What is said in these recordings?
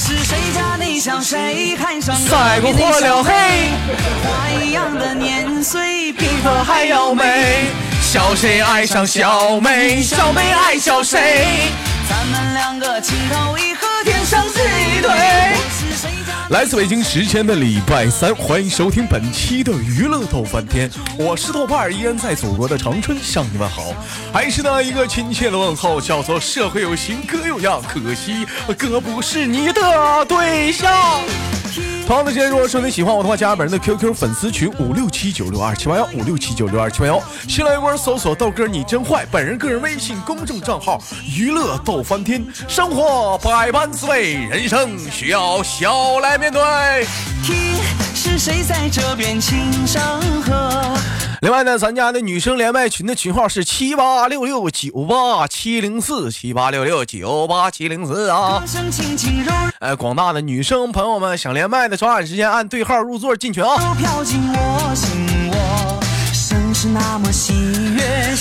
是谁家的小谁看上赛过火了嘿，花一样的年岁，比花还要美。小谁爱上小妹，小妹爱小谁？咱们两个情投意合，天生是一对。来自北京时间的礼拜三，欢迎收听本期的娱乐逗翻天，我是豆瓣，依然在祖国的长春向你们好，还是那一个亲切的问候，叫做社会有型哥有样，可惜哥不是你的对象。同样的今天，如果说你喜欢我的话，加本人的 QQ 粉丝群五六七九六二七八幺五六七九六二七八幺，新来一波搜索豆哥你真坏，本人个人微信公众账号娱乐逗翻天，生活百般滋味，人生需要笑来面对。听是谁在这边轻声和？另外呢，咱家的女生连麦群的群号是七八六六九八七零四七八六六九八七零四啊。哎，广大的女生朋友们想连麦的，抓紧时间按对号入座进群啊。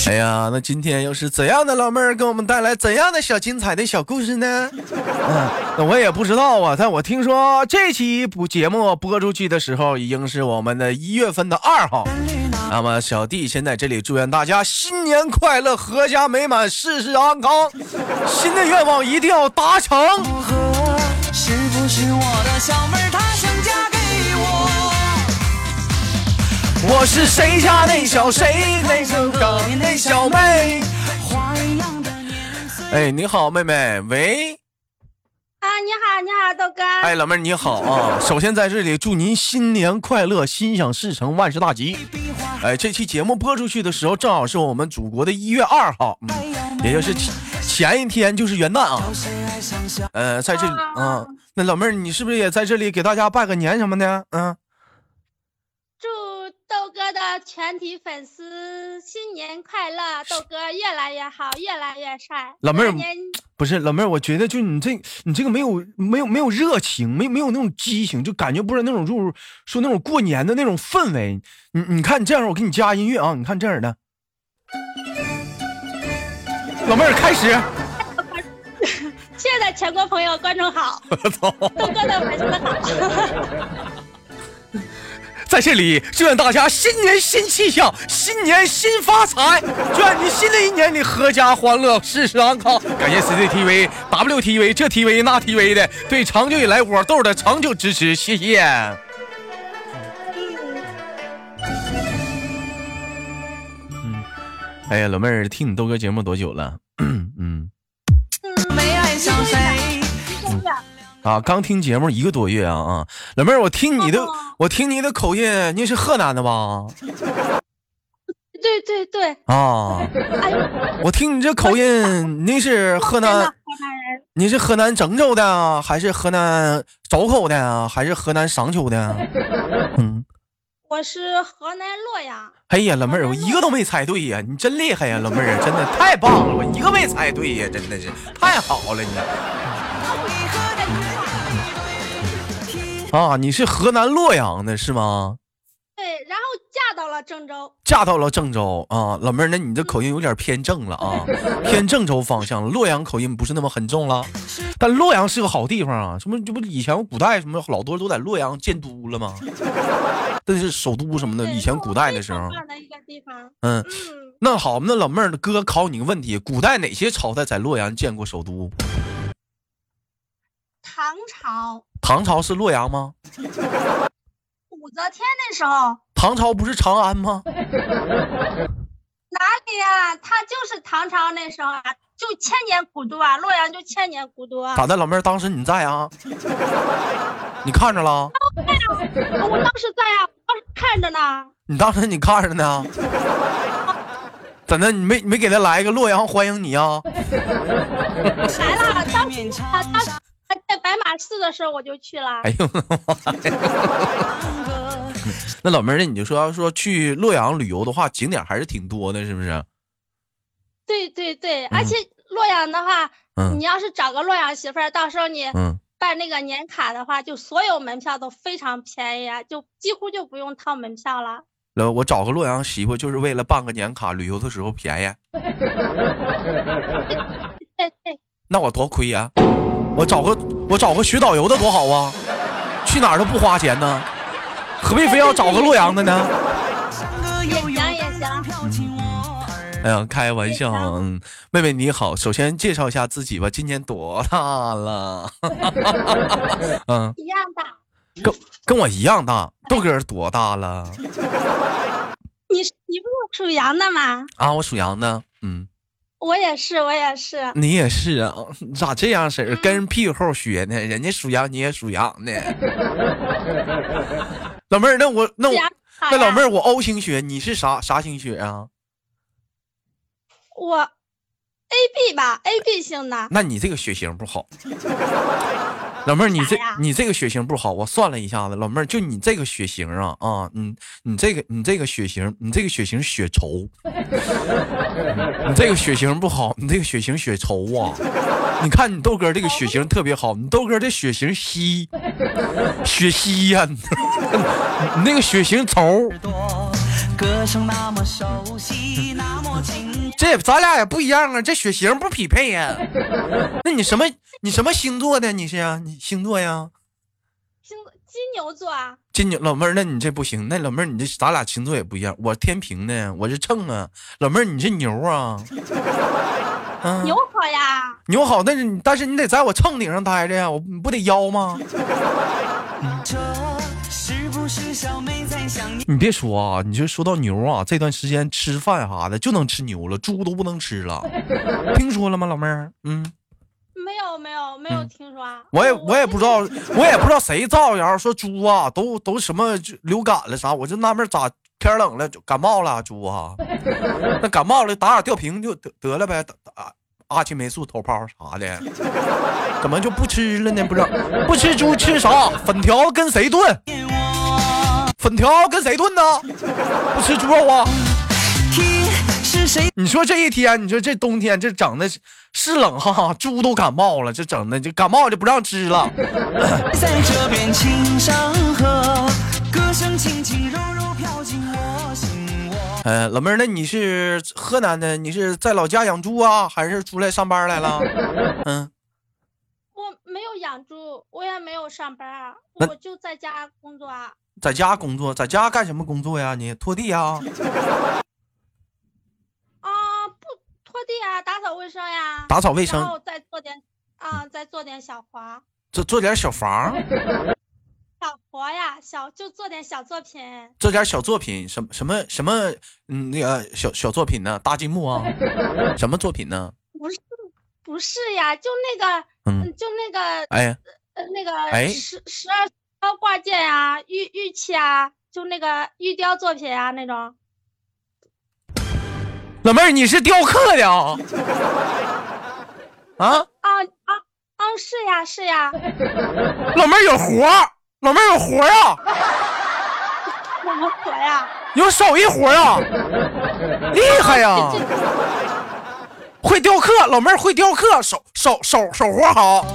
哎呀，那今天又是怎样的老妹儿给我们带来怎样的小精彩的小故事呢？嗯，那我也不知道啊。但我听说这期播节目播出去的时候，已经是我们的一月份的二号。那么小弟先在这里祝愿大家新年快乐，阖家美满，事事安康，新的愿望一定要达成。是不是我的小妹我是谁家那小谁，那个高年的小妹。哎，你好，妹妹，喂。啊，你好，你好，豆哥。哎，老妹儿你好啊！首先在这里祝您新年快乐，心想事成，万事大吉。哎，这期节目播出去的时候，正好是我们祖国的一月二号，嗯，也就是前一天就是元旦啊。呃，在这里，嗯，那老妹儿你是不是也在这里给大家拜个年什么的？嗯。豆哥的全体粉丝新年快乐！豆哥越来越好，越来越帅。老妹儿，不是老妹儿，我觉得就你这，你这个没有没有没有热情，没没有那种激情，就感觉不是那种入说那种过年的那种氛围。你你看，你这样我给你加音乐啊，你看这样的。老妹儿开始。现在全国朋友观众好，豆哥的粉丝好。在这里，祝愿大家新年新气象，新年新发财，祝愿你新的一年里阖家欢乐，事事安康。感谢 CCTV、WTV 这 TV 那 TV 的对长久以来我豆的长久支持，谢谢。嗯，哎呀，老妹儿，听你豆哥节目多久了？嗯 嗯。没爱上谁？啊，刚听节目一个多月啊啊，老妹儿，我听你的，我听你的口音，你是河南的吧？对对对。啊，我听你这口音，你是河南？你是河南郑州的，还是河南周口的，还是河南商丘的？嗯，我是河南洛阳。哎呀，老妹儿，我一个都没猜对呀，你真厉害呀，老妹儿，真的太棒了，我一个没猜对呀，真的是太好了，你。啊，你是河南洛阳的是吗？对，然后嫁到了郑州。嫁到了郑州啊，老妹儿，那你这口音有点偏正了啊，偏郑州方向了。洛阳口音不是那么很重了，但洛阳是个好地方啊，什么这不以前古代什么老多都在洛阳建都了吗？这是首都什么的，以前古代的时候。嗯，那好，那老妹儿，哥考你个问题，古代哪些朝代在洛阳建过首都？唐朝。唐朝是洛阳吗？武则天那时候，唐朝不是长安吗？哪里呀？他就是唐朝那时候啊，就千年古都啊，洛阳就千年古都啊。咋的，老妹儿，当时你在啊？你看着了？我当时在啊，我当时看着呢。你当时你看着呢？咋的？你没没给他来一个洛阳欢迎你啊？来了，当当时。在白马寺的时候我就去了。哎呦，那老妹儿，那你就说要说去洛阳旅游的话，景点还是挺多的，是不是？对对对，而且洛阳的话，你要是找个洛阳媳妇儿，到时候你办那个年卡的话，就所有门票都非常便宜，就几乎就不用掏门票了。那我找个洛阳媳妇，就是为了办个年卡，旅游的时候便宜。对对。那我多亏呀。我找个我找个学导游的多好啊，去哪儿都不花钱呢，何必非要找个洛阳的呢？哎呀，开玩笑，嗯，妹妹你好，首先介绍一下自己吧，今年多大了？嗯，一样大，跟跟我一样大。豆哥多大了？你你不是属羊的吗？啊，我属羊的，嗯。我也是，我也是。你也是啊？你咋这样式儿？跟人屁股后学呢？人家属羊，你也属羊呢。老妹儿，那我那我那老妹儿，我 O 型血，你是啥啥型血啊？我 A B 吧，A B 型的。那你这个血型不好。老妹儿，你这你这个血型不好，我算了一下子，老妹儿就你这个血型啊啊，你你这个你这个血型，你这个血型血稠，你这个血型不好，你这个血型血稠啊！你看你豆哥这个血型特别好，你豆哥这血型稀，血稀呀，你那个血型稠。这咱俩也不一样啊，这血型不匹配呀。那你什么？你什么星座的？你是啊？你星座呀？星金牛座啊。金牛老妹儿，那你这不行。那老妹儿，你这咱俩星座也不一样。我天平的，我是秤啊。老妹儿，你是牛啊？牛好呀。牛好，但是但是你得在我秤顶上待着呀，我你不得腰吗？你别说啊，你就说到牛啊，这段时间吃饭啥的就能吃牛了，猪都不能吃了。听说了吗，老妹儿？嗯，没有没有没有听说。我也我也不知道，我也不知道谁造谣说猪啊都都什么流感了啥，我就纳闷咋天冷了就感冒了猪啊？那感冒了打打吊瓶就得得了呗，打阿奇霉素头孢啥的，怎么就不吃了呢？不知道不吃猪吃啥？粉条跟谁炖？粉条跟谁炖呢？不吃猪肉啊？你说这一天，你说这冬天这整的是冷哈，猪都感冒了，这整的就感冒就不让吃了。呃，老妹儿，那你是河南的？你是在老家养猪啊，还是出来上班来了？嗯，我没有养猪，我也没有上班，我就在家工作啊。在家工作，在家干什么工作呀？你拖地？啊，不 拖地啊，打扫卫生呀。打扫卫生，然后再做点啊，再做点小活。做做点小房。小活呀，小就做点小作品。做点小作品，什么什么什么？嗯，那个小小作品呢？搭积木啊？什么作品呢？不是，不是呀，就那个，嗯，就那个，哎，呃，那个，哎，十十二。刀挂件啊，玉玉器啊，就那个玉雕作品啊，那种。老妹儿，你是雕刻的啊？啊啊啊啊！是呀是呀。老妹儿有活老妹儿有活呀。什么活呀？有手艺活呀。厉害呀！会雕刻，老妹儿会雕刻，手手手手活好。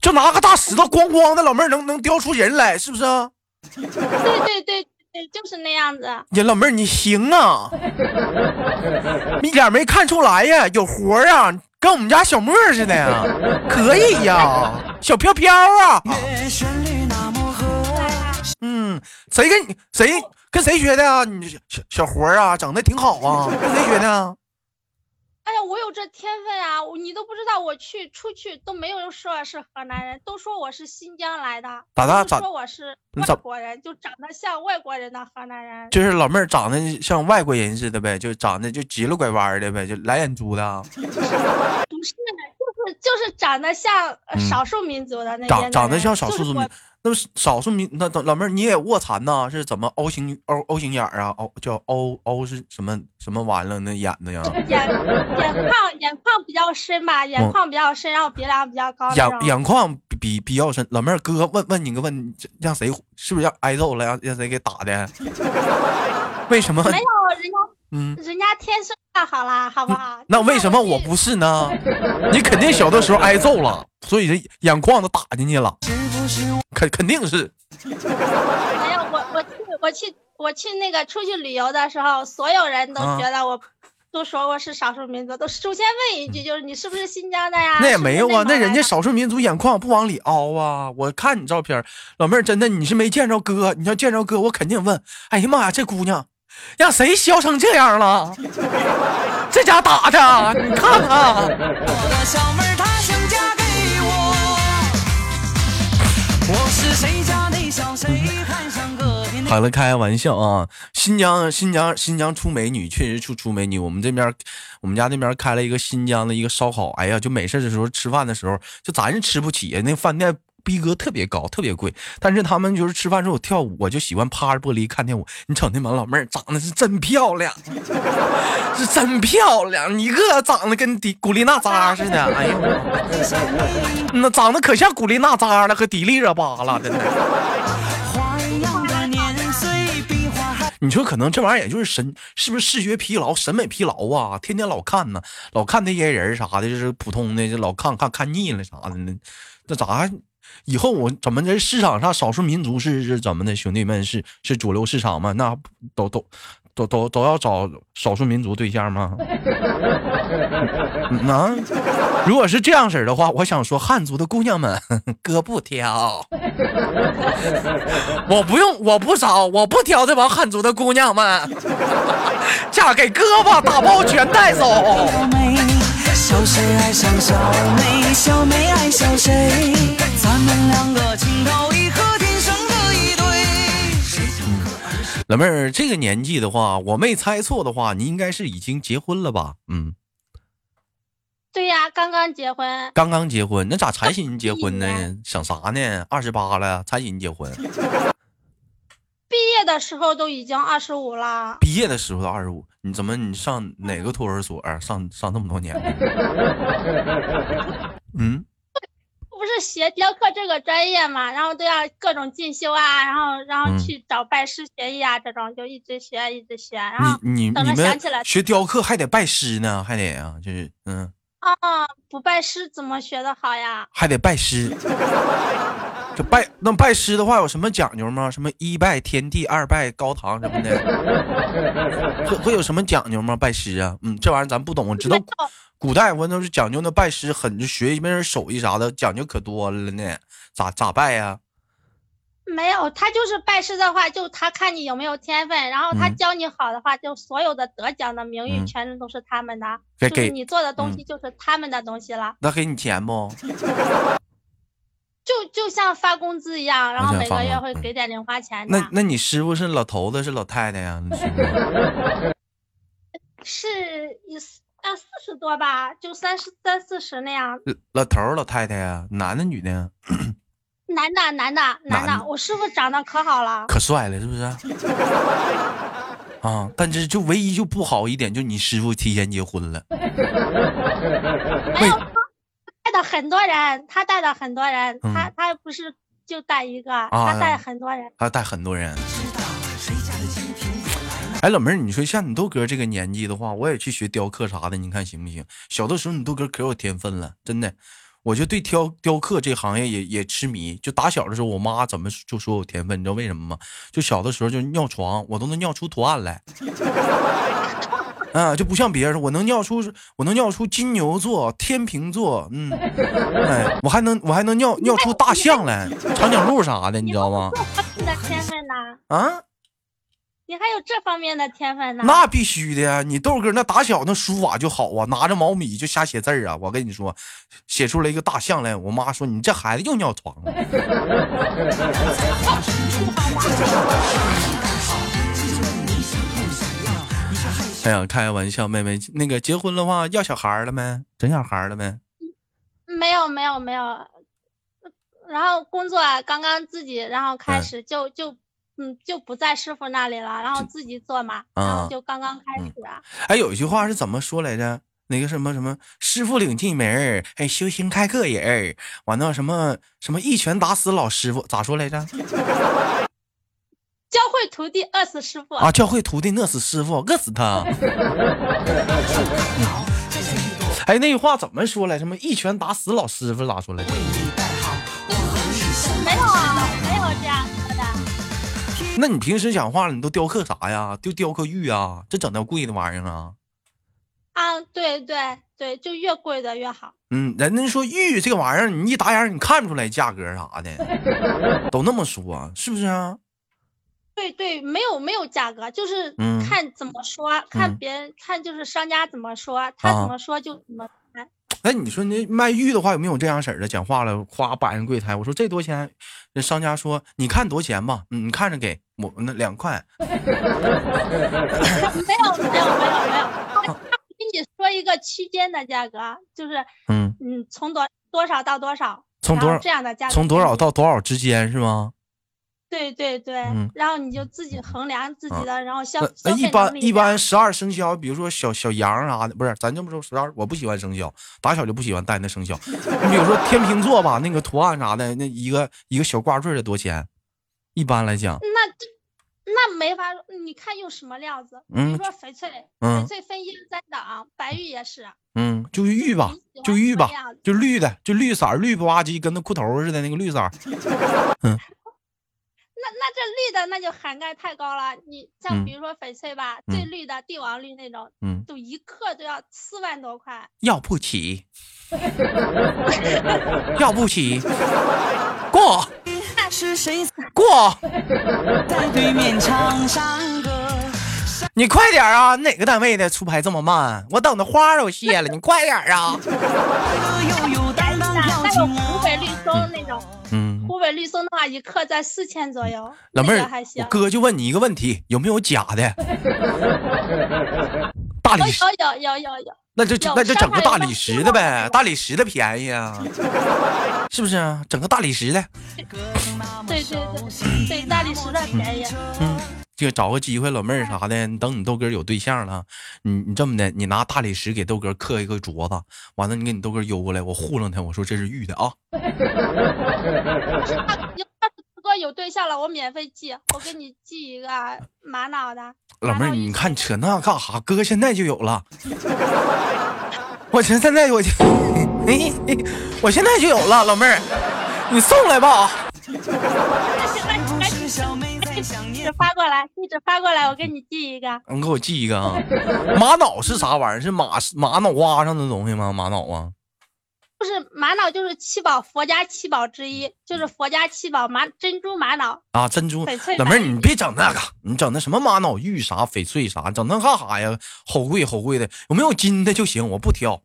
就拿个大石头咣咣的，老妹儿能能雕出人来，是不是？对对对对，就是那样子。你，老妹儿你行啊，一点没看出来呀，有活儿啊，跟我们家小莫似的呀，可以呀，小飘飘啊。嗯，谁跟你谁跟谁学的啊？你小小活儿啊，整的挺好啊，跟谁学的？哎呀，我有这天分啊！你都不知道，我去出去都没有人说是河南人，都说我是新疆来的。咋的？咋说我是外国人？就长得像外国人的河南人。就是老妹儿长得像外国人似的呗，就长得就急了拐弯的呗，就蓝眼珠的。不是，就是就是长得像少数民族的那。长长得像少数民。那不少数民那老妹儿你也卧蚕呐？是怎么 O 型 O O 型眼啊？O 叫 O O 是什么什么玩意儿？那眼的呀？眼眼眶眼眶比较深吧，眼眶比较深，然后鼻梁比较高。眼眼眶比比比较深。老妹儿哥问问你个问，让谁是不是要挨揍了？让让谁给打的？为什么？嗯，人家天生太好啦，好不好？那为什么我不是呢？你肯定小的时候挨揍了，所以这眼眶都打进去了。肯肯定是，没有我我去我去我去那个出去旅游的时候，所有人都觉得我都说我是少数民族，都首先问一句，就是你是不是新疆的呀？那也没有啊，那人家少。少数民族眼眶不往里凹啊！我看你照片，老妹儿真的你是没见着哥，你要见着哥，我肯定问。哎呀妈呀，这姑娘让谁削成这样了？这家打的，你看看。好了，开个玩笑啊！新疆，新疆，新疆出美女，确实出出美女。我们这边，我们家那边开了一个新疆的一个烧烤，哎呀，就没事的时候吃饭的时候，就咱是吃不起呀，那饭店。逼格特别高，特别贵，但是他们就是吃饭时候跳舞，我就喜欢趴着玻璃看跳舞。你瞅那帮老妹儿长得是真漂亮，是真漂亮，一个长得跟迪古力娜扎似的，哎呦，那长得可像古力娜扎了和迪丽热巴了，真的。你说可能这玩意儿也就是神，是不是视觉疲劳、审美疲劳啊？天天老看呢，老看那些人啥的，就是普通的，就老看看看腻了啥的，那那咋？以后我怎么在市场上少数民族是是怎么的？兄弟们是是主流市场吗？那都都都都都要找少数民族对象吗？啊，如果是这样式的话，我想说汉族的姑娘们，哥不挑，我不用，我不找，我不挑这帮汉族的姑娘们，嫁给哥吧，打包全带走。小谁爱上小妹，小妹爱上谁？咱们两个情投意合，天生的一对。老妹儿，这个年纪的话，我没猜错的话，你应该是已经结婚了吧？嗯，对呀，刚刚结婚。刚刚结婚，那咋才寻结婚呢？想啥呢？二十八了才寻结婚。毕业的时候都已经二十五了。毕业的时候都二十五。你怎么？你上哪个托儿所？上上这么多年？嗯，不是学雕刻这个专业嘛，然后都要各种进修啊，然后然后去找拜师学艺啊，这种就一直学一直学。然后你你你们学雕刻还得拜师呢，还得啊，就是嗯。啊，不拜师怎么学的好呀？还得拜师。就拜那拜师的话有什么讲究吗？什么一拜天地，二拜高堂什么的，会会有什么讲究吗？拜师啊，嗯，这玩意儿咱不懂，我知道古代我都是讲究那拜师，很就学一门手艺啥的，讲究可多了呢。咋咋拜呀？没有，他就是拜师的话，就他看你有没有天分，然后他教你好的话，就所有的得奖的名誉全都是他们的，就是你做的东西就是他们的东西了。那给你钱不？就就像发工资一样，然后每个月会给点零花钱。那那你师傅是老头子是老太太呀？是一啊四十多吧，就三十三四十那样。老头老太太呀，男的女的？男的男的男的，我师傅长得可好了，可帅了，是不是？啊，但这就唯一就不好一点，就你师傅提前结婚了。没有。带的很多人，他带的很多人，他他不是就带一个，他带很多人，他带很多人。哎，老妹儿，你说像你豆哥这个年纪的话，我也去学雕刻啥的，你看行不行？小的时候你豆哥可有天分了，真的，我就对雕雕刻这行业也也痴迷。就打小的时候，我妈怎么就说我天分，你知道为什么吗？就小的时候就尿床，我都能尿出图案来。啊，就不像别人，我能尿出，我能尿出金牛座、天平座，嗯，哎，我还能，我还能尿尿出大象来，长颈鹿啥的，你知道吗？你的天分呢？啊？你还有这方面的天分呢？那必须的呀！你豆哥那打小那书法就好啊，拿着毛笔就瞎写字儿啊。我跟你说，写出来一个大象来，我妈说你这孩子又尿床了。哎呀，开个玩笑，妹妹，那个结婚的话要小孩了没？整小孩了没？没有，没有，没有。然后工作刚刚自己，然后开始就就嗯就不在师傅那里了，然后自己做嘛，然后就刚刚开始啊。哎，有一句话是怎么说来着？那个什么什么师傅领进门，哎，修行开个人，完了什么什么一拳打死老师傅，咋说来着？教会徒弟饿死师傅啊！教会徒弟饿死师傅，饿死他。哎，那句话怎么说来？什么一拳打死老师傅？咋说来着？那你平时讲话了，你都雕刻啥呀？就雕刻玉啊？这整那贵的玩意儿啊？啊，对对对，就越贵的越好。嗯，人家说玉这个玩意儿，你一打眼你看不出来价格啥的，都那么说，是不是啊？对对，没有没有价格，就是看怎么说，看别人看就是商家怎么说，他怎么说就怎么卖。那你说那卖玉的话，有没有这样式儿的？讲话了，夸摆上柜台，我说这多少钱？那商家说你看多少钱吧，嗯，你看着给我那两块。没有没有没有没有，他给你说一个区间的价格，就是嗯嗯，从多多少到多少，从多少这样的价，从多少到多少之间是吗？对对对，然后你就自己衡量自己的，然后消消一般一般十二生肖，比如说小小羊啥的，不是咱这么说十二，我不喜欢生肖，打小就不喜欢带那生肖。你比如说天秤座吧，那个图案啥的，那一个一个小挂坠的多钱？一般来讲，那这那没法，你看用什么料子？比如说翡翠，翡翠分一二三档，白玉也是。嗯，就玉吧，就玉吧，就绿的，就绿色绿不拉几，跟那裤头似的那个绿色。嗯。那那这绿的那就涵盖太高了，你像比如说翡翠吧，最绿的帝王绿那种，嗯，都一克都要四万多块，要不起，要不起，过，过，你快点啊！哪个单位的出牌这么慢？我等的花都谢了，你快点啊！那种嗯，湖北绿松的话，一克在四千左右。老妹儿，我哥就问你一个问题，有没有假的？大理石有有有有，那就那就整个大理石的呗，大理石的便宜啊，是不是啊？整个大理石的。对对对对，大理石的便宜。嗯。就找个机会，老妹儿啥的，等你豆哥有对象了，你你这么的，你拿大理石给豆哥刻一个镯子，完了你给你豆哥邮过来，我糊弄他，我说这是玉的啊。哥有对象了，我免费寄，我给你寄一个玛瑙的。老妹儿，你看扯那干啥？哥现在就有了。我现现在我就，哎，我现在就有了，老妹儿，你送来吧。地址发过来，地址发过来，我给你寄一个。你给我寄一个啊！玛瑙是啥玩意儿？是玛玛瑙花上的东西吗？玛瑙啊？不是玛瑙，就是七宝，佛家七宝之一，就是佛家七宝玛珍珠玛瑙啊，珍珠。老妹儿，你别整那个，你整那什么玛瑙玉啥翡翠啥，整那干啥呀？好贵好贵的，有没有金的就行，我不挑。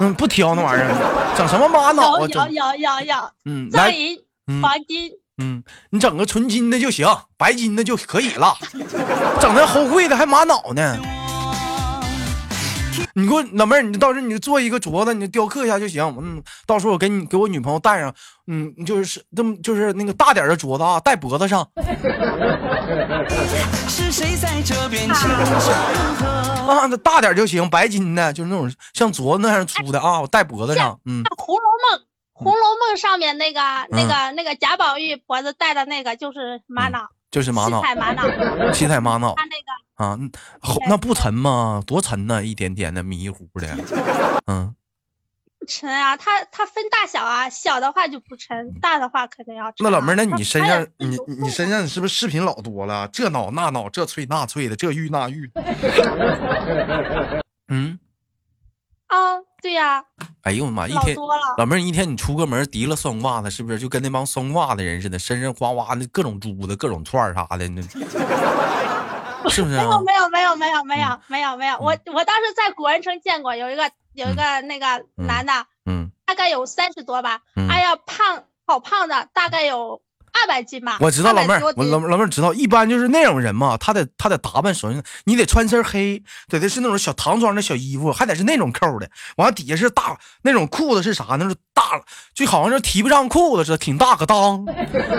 嗯，不挑那玩意儿，整什么玛瑙啊？有有有有有，嗯，钻银、黄金。嗯，你整个纯金的就行，白金的就可以了。整那齁贵的还玛瑙呢。你给我老妹儿，你到时候你做一个镯子，你雕刻一下就行。嗯，到时候我给你给我女朋友戴上。嗯，就是这么就是那个大点的镯子啊，戴脖子上。啊，那大点就行，白金的，就是那种像镯子那样粗的啊，我戴脖子上。嗯，《红楼梦》。《红楼梦》上面那个、那个、那个贾宝玉脖子戴的那个就是玛瑙，就是玛瑙，七彩玛瑙，七彩玛瑙。他那个啊，那不沉吗？多沉呢，一点点的迷糊的。嗯，不沉啊，它它分大小啊，小的话就不沉，大的话肯定要沉。那老妹儿，那你身上你你身上你是不是饰品老多了？这脑那脑，这翠那翠的，这玉那玉。嗯。啊，对呀。哎呦我的妈！一天老妹儿一天你出个门提了双袜子，是不是就跟那帮双袜子人似的，身上哗哗的各种珠子、各种串啥的，那 是不是？没有没有没有没有没有没有没有，我我当时在古玩城见过，有一个有一个那个男的，嗯，大概有三十多吧，哎呀胖好胖的，大概有。二百斤吧，我知道老妹儿，我老老妹儿知道，一般就是那种人嘛，他得他得打扮，首先你得穿身黑，得的是那种小唐装的小衣服，还得是那种扣的，完了底下是大那种裤子是啥？那是大，就好像是提不上裤子似的，挺大个裆，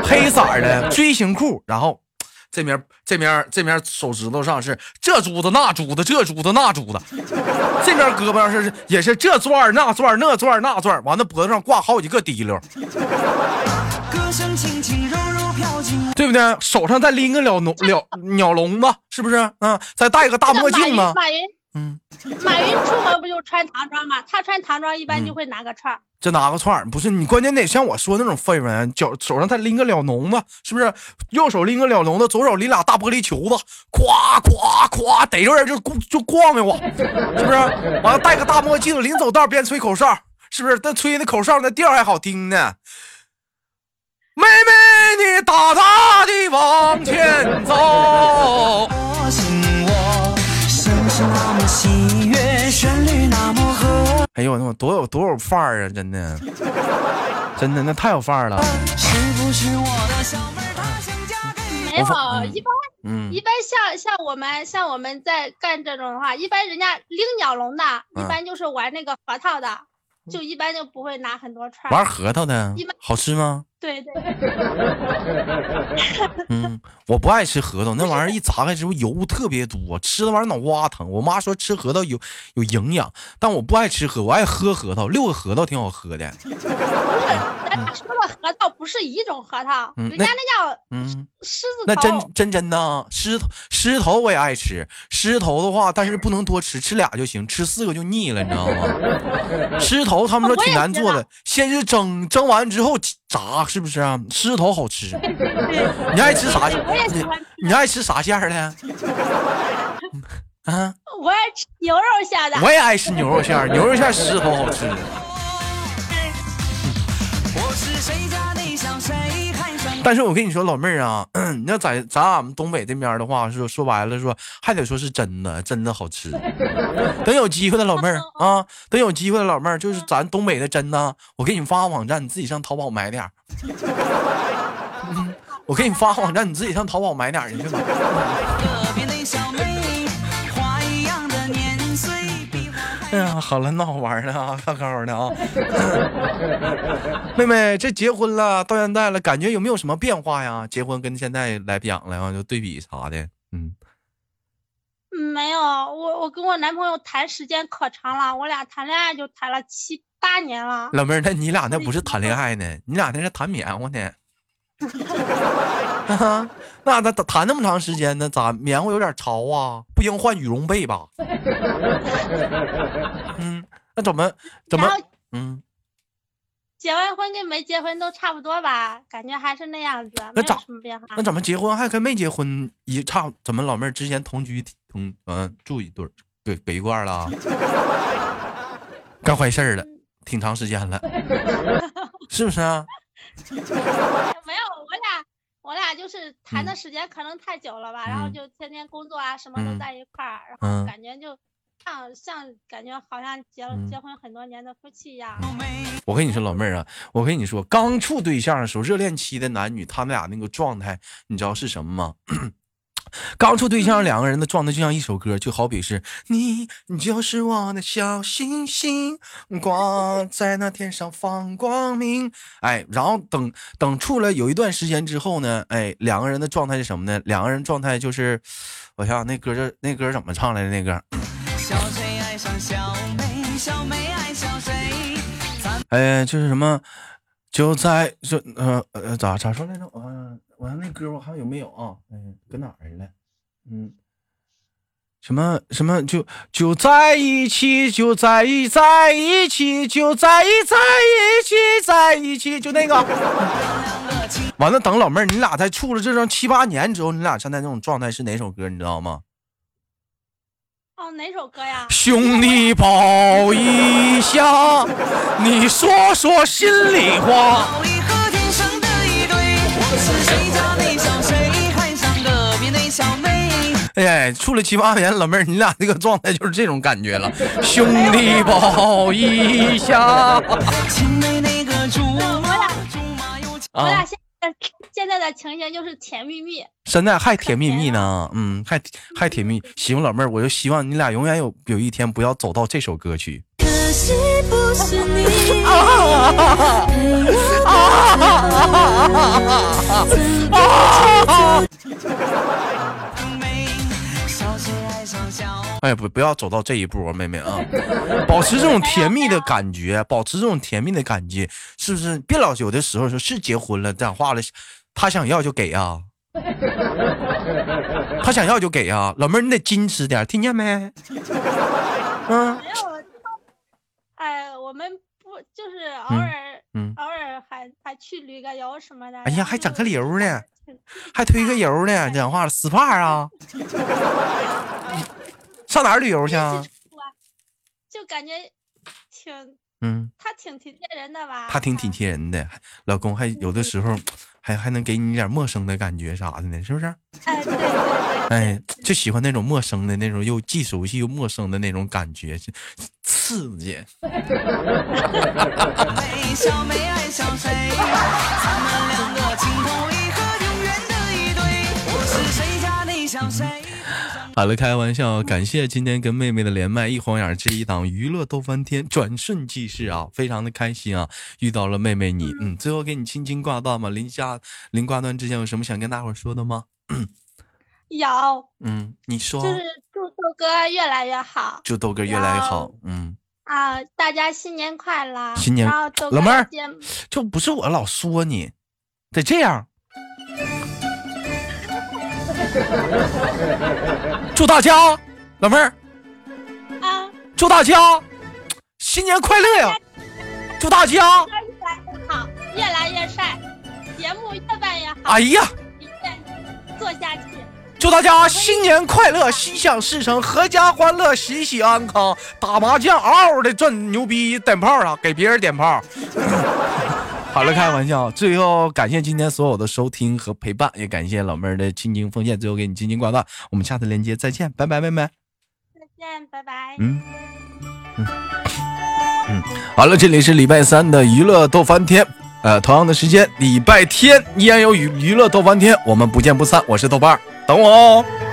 黑色的锥形裤，然后这面这面这面手指头上是这珠子那珠子这珠子那珠子，这边胳膊上是也是这钻那钻那钻那钻，完了脖子上挂好几个滴溜。对不对？手上再拎个鸟笼，鸟鸟笼子，是不是？嗯，再戴个大墨镜吗。马云，嗯，马云出门不就穿唐装吗？他穿唐装一般就会拿个串儿。这拿个串儿不是你，关键得像我说那种氛围，脚手上再拎个鸟笼子，是不是？右手拎个鸟笼子，左手拎俩大玻璃球子，咵咵咵逮着人就就逛悠我，是不是？完了戴个大墨镜，临走道边吹口哨，是不是？那吹那口哨那调还好听呢。妹妹，你大大的往前走。哎呦，那多有多有范儿啊！真的，真的那太有范儿了。没有，一般，嗯，一般像像我们像我们在干这种的话，一般人家拎鸟笼的，一般就是玩那个核桃的。就一般就不会拿很多串玩核桃的，好吃吗？对对。嗯，我不爱吃核桃，那玩意儿 一砸开之后油特别多，吃那玩意儿脑瓜疼。我妈说吃核桃有有营养，但我不爱吃核，我爱喝核桃，六个核桃挺好喝的。咱说的核桃不是一种核桃，人家那叫嗯狮子头。那真真真的狮头狮头我也爱吃，狮头的话，但是不能多吃，吃俩就行，吃四个就腻了，你知道吗？狮头他们说挺难做的，先是蒸，蒸完之后炸，是不是啊？狮头好吃。你爱吃啥？你你爱吃啥馅的？啊？我爱吃牛肉馅的。我也爱吃牛肉馅，牛肉馅狮头好吃。但是我跟你说，老妹儿啊，你要在咱俺们东北这边的话，说说白了说，还得说是真的，真的好吃。等有机会的老妹儿 啊，等有机会的老妹儿，就是咱东北的真的，我给你发个网站，你自己上淘宝买点 我给你发个网站，你自己上淘宝买点去吧。好了，那好玩的啊，高高的啊。妹妹，这结婚了，到现在了，感觉有没有什么变化呀？结婚跟现在来讲了，就对比啥的，嗯。没有，我我跟我男朋友谈时间可长了，我俩谈恋爱就谈了七八年了。老妹儿，那你俩那不是谈恋爱呢，你俩那是谈棉花呢。那那谈那么长时间呢？咋棉花有点潮啊？不应换羽绒被吧？嗯，那怎么怎么嗯？结完婚跟没结婚都差不多吧？感觉还是那样子，那咋什么变化？那怎么结婚还跟没结婚一差？怎么老妹儿之前同居同嗯住一对儿给给一块了？干坏事了，挺长时间了，是不是啊？就是谈的时间可能太久了吧，然后就天天工作啊，什么都在一块儿，然后感觉就像像感觉好像结了结婚很多年的夫妻一样。我跟你说，老妹儿啊，我跟你说，刚处对象的时候，热恋期的男女，他们俩那个状态，你知道是什么吗？刚处对象，两个人的状态就像一首歌，就好比是你，你就是我的小星星，挂在那天上放光明。哎，然后等等处了有一段时间之后呢，哎，两个人的状态是什么呢？两个人状态就是，我想想那歌这那歌怎么唱来的？那歌。哎，就是什么，就在这呃呃咋咋说来着？嗯。我看那歌我还有没有啊？嗯，搁哪儿了？嗯，什么什么就就在一起，就在一在一起，就在一在一起，在一起，就那个。完了，等老妹儿，你俩在处了这种七八年之后，你俩现在这种状态是哪首歌？你知道吗？哦，哪首歌呀？兄弟抱一下，你说说心里话。哎呀，处了七八年，老妹儿，你俩这个状态就是这种感觉了。兄弟抱一下。我俩，我俩现在现在的情形就是甜蜜蜜。现在还甜蜜蜜呢，嗯，还还甜蜜。希望老妹儿，我就希望你俩永远有有一天不要走到这首歌曲。可惜不是你。哎，不，不要走到这一步啊，妹妹啊！保持这种甜蜜的感觉，保持这种甜蜜的感觉，是不是？别老有的时候说是结婚了，讲话了，他想要就给啊，他想要就给啊，老妹儿你得矜持点，听见没？嗯。没有，哎，我们不就是偶尔，嗯，偶尔还还去旅个游什么的。哎呀，还整个流呢，还推个油呢，讲话了，SPA 啊？上哪儿旅游 去啊？就感觉挺，嗯，他挺体贴人的吧？他挺体贴人的，老公还有的时候还还能给你点陌生的感觉啥的呢，是不是？哎，对对对，哎，就喜欢那种陌生的那种，又既熟悉又陌生的那种感觉，刺激。好了，开玩笑，感谢今天跟妹妹的连麦，一晃眼这一档娱乐都翻天，转瞬即逝啊，非常的开心啊，遇到了妹妹你，嗯，最后给你轻轻挂断吧，临下临挂断之前有什么想跟大伙说的吗？有，嗯，你说，就是祝豆哥越来越好，祝豆哥越来越好，嗯，啊，大家新年快乐，新年，老妹儿，就不是我老说你，得这样。祝大家，老妹儿，啊！祝大家新年快乐呀！祝大家越来越好，越来越帅，节目越办越好。哎呀，做下去。祝大家新年快乐，心想事成，阖家欢乐，喜喜安康。打麻将嗷嗷的赚牛逼，点炮啊，给别人点炮。好了，开玩笑。最后感谢今天所有的收听和陪伴，也感谢老妹儿的倾情奉献。最后给你轻轻挂断，我们下次连接再见，拜拜，妹妹。再见，拜拜。嗯？嗯。嗯。好了，这里是礼拜三的娱乐逗翻天，呃，同样的时间，礼拜天依然有娱娱乐逗翻天，我们不见不散。我是豆瓣儿，等我哦。